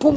嘣